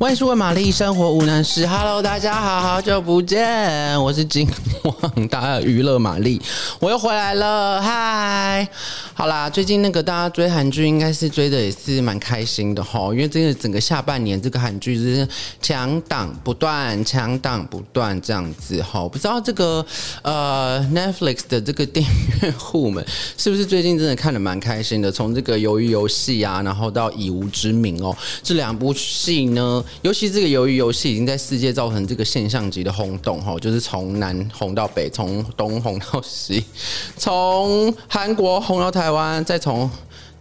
万事问玛丽，生活无难事。Hello，大家好，好久不见，我是今晚大家娱乐玛丽，我又回来了。嗨，好啦，最近那个大家追韩剧，应该是追的也是蛮开心的哈，因为真的整个下半年这个韩剧是强档不断，强档不断这样子哈。不知道这个呃 Netflix 的这个订阅户们是不是最近真的看得蛮开心的？从这个鱿鱼游戏啊，然后到以无之名哦，这两部戏呢。尤其这个鱿鱼游戏已经在世界造成这个现象级的轰动哈，就是从南红到北，从东红到西，从韩国红到台湾，再从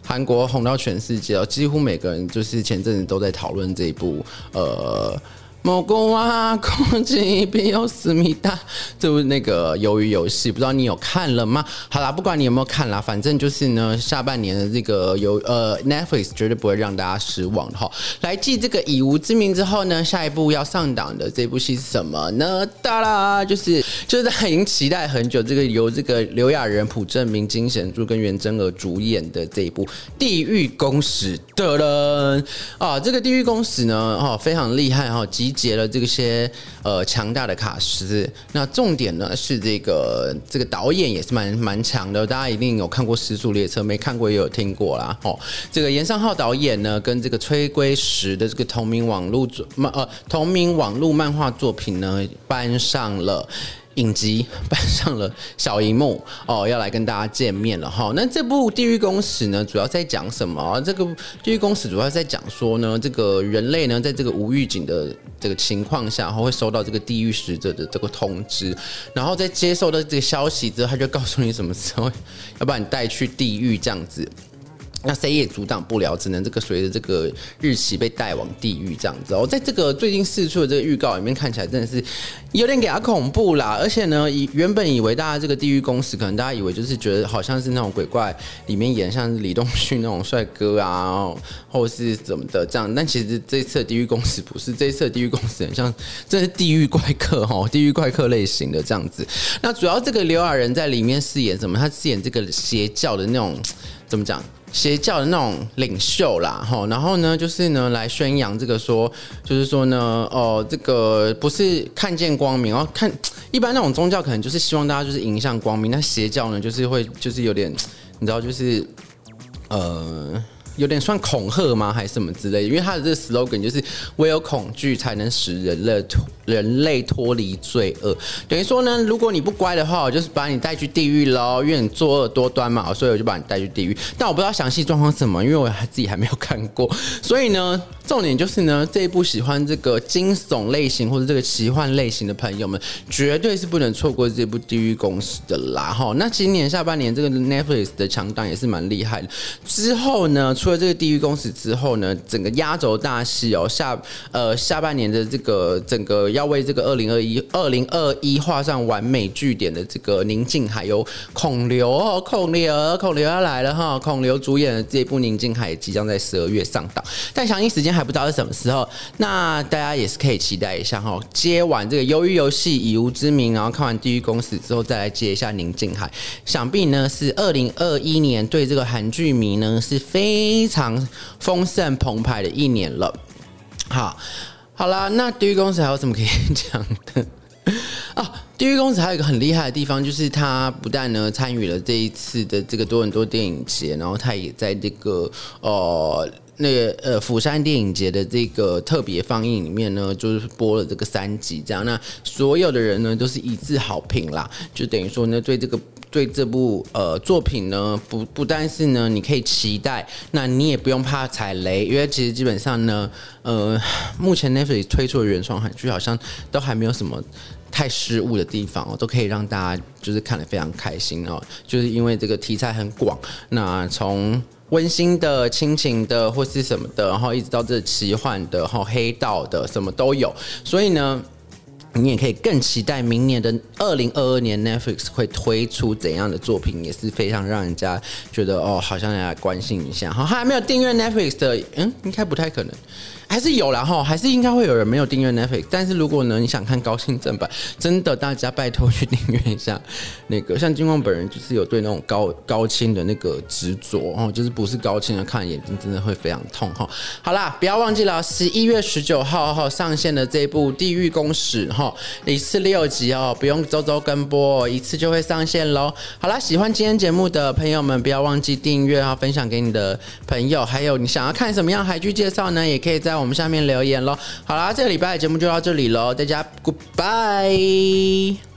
韩国红到全世界哦，几乎每个人就是前阵子都在讨论这一部呃。蘑菇啊，空气边有思密达，就是那个鱿鱼游戏，不知道你有看了吗？好啦，不管你有没有看啦，反正就是呢，下半年的这个有呃 Netflix 绝对不会让大家失望的哈。来继这个以无之名之后呢，下一部要上档的这部戏是什么呢？哒啦，就是就是大家已经期待很久，这个由这个刘亚仁、朴正明、金贤珠跟袁真儿主演的这一部《地狱公使》的人啊，这个《地狱公使》呢，哦，非常厉害哈，集结了这些呃强大的卡司，那重点呢是这个这个导演也是蛮蛮强的，大家一定有看过《失速列车》，没看过也有听过啦。哦，这个严尚浩导演呢，跟这个崔圭石的这个同名网络作漫呃同名网络漫画作品呢，搬上了。影集搬上了小荧幕哦，要来跟大家见面了哈。那这部《地狱公使》呢，主要在讲什么？这个《地狱公使》主要在讲说呢，这个人类呢，在这个无预警的这个情况下，然后会收到这个地狱使者的这个通知，然后在接受到这个消息之后，他就告诉你什么时候要把你带去地狱这样子。那谁也阻挡不了，只能这个随着这个日期被带往地狱这样子哦。在这个最近释出的这个预告里面，看起来真的是有点给他恐怖啦。而且呢，以原本以为大家这个地狱公使，可能大家以为就是觉得好像是那种鬼怪里面演像是李东旭那种帅哥啊，或是怎么的这样。但其实这次地狱公使不是，这次地狱公使很像这是地狱怪客哈，地狱怪客类型的这样子。那主要这个刘亚仁在里面饰演什么？他饰演这个邪教的那种怎么讲？邪教的那种领袖啦，哈，然后呢，就是呢，来宣扬这个说，就是说呢，哦，这个不是看见光明，然后看一般那种宗教可能就是希望大家就是迎向光明，那邪教呢，就是会就是有点，你知道，就是呃。有点算恐吓吗？还是什么之类？因为他的这个 slogan 就是唯有恐惧才能使人类脱人类脱离罪恶。等于说呢，如果你不乖的话，我就是把你带去地狱喽，因为你作恶多端嘛，所以我就把你带去地狱。但我不知道详细状况是什么，因为我自己还没有看过。所以呢，重点就是呢，这一部喜欢这个惊悚类型或者这个奇幻类型的朋友们，绝对是不能错过这部《地狱公使》的啦。哈，那今年下半年这个 Netflix 的强档也是蛮厉害的。之后呢？除了这个地狱公使之后呢，整个压轴大戏哦，下呃下半年的这个整个要为这个二零二一二零二一画上完美句点的这个宁静海有孔刘哦，孔刘孔刘要来了哈，孔刘主演的这部宁静海即将在十二月上档，但详细时间还不知道是什么时候，那大家也是可以期待一下哈。接完这个鱿鱼游戏以无之名，然后看完地狱公使之后再来接一下宁静海，想必呢是二零二一年对这个韩剧迷呢是非。常丰盛澎湃的一年了。好，好啦，那地狱公使还有什么可以讲的 啊？地狱公使还有一个很厉害的地方，就是他不但呢参与了这一次的这个多伦多电影节，然后他也在这个呃那个呃釜山电影节的这个特别放映里面呢，就是播了这个三集，这样，那所有的人呢都是一致好评啦，就等于说呢对这个。对这部呃作品呢，不不但是呢，你可以期待，那你也不用怕踩雷，因为其实基本上呢，呃，目前 n e t f l i 推出的原创韩剧好像都还没有什么太失误的地方哦，都可以让大家就是看得非常开心哦，就是因为这个题材很广，那从温馨的、亲情的或是什么的，然后一直到这奇幻的、然后黑道的，什么都有，所以呢。你也可以更期待明年的二零二二年 Netflix 会推出怎样的作品，也是非常让人家觉得哦，好像要来关心一下哈。还没有订阅 Netflix 的，嗯，应该不太可能。还是有啦哈，还是应该会有人没有订阅 Netflix。但是如果呢，你想看高清正版，真的大家拜托去订阅一下。那个像金光本人就是有对那种高高清的那个执着哦，就是不是高清的看眼睛真的会非常痛哈。好啦，不要忘记了十一月十九号哈上线的这部《地狱公使》哈，一次六集哦，不用周周跟播，一次就会上线喽。好啦，喜欢今天节目的朋友们，不要忘记订阅啊，分享给你的朋友。还有你想要看什么样海剧介绍呢？也可以在我们下面留言喽。好啦，这个礼拜的节目就到这里喽，大家 Goodbye。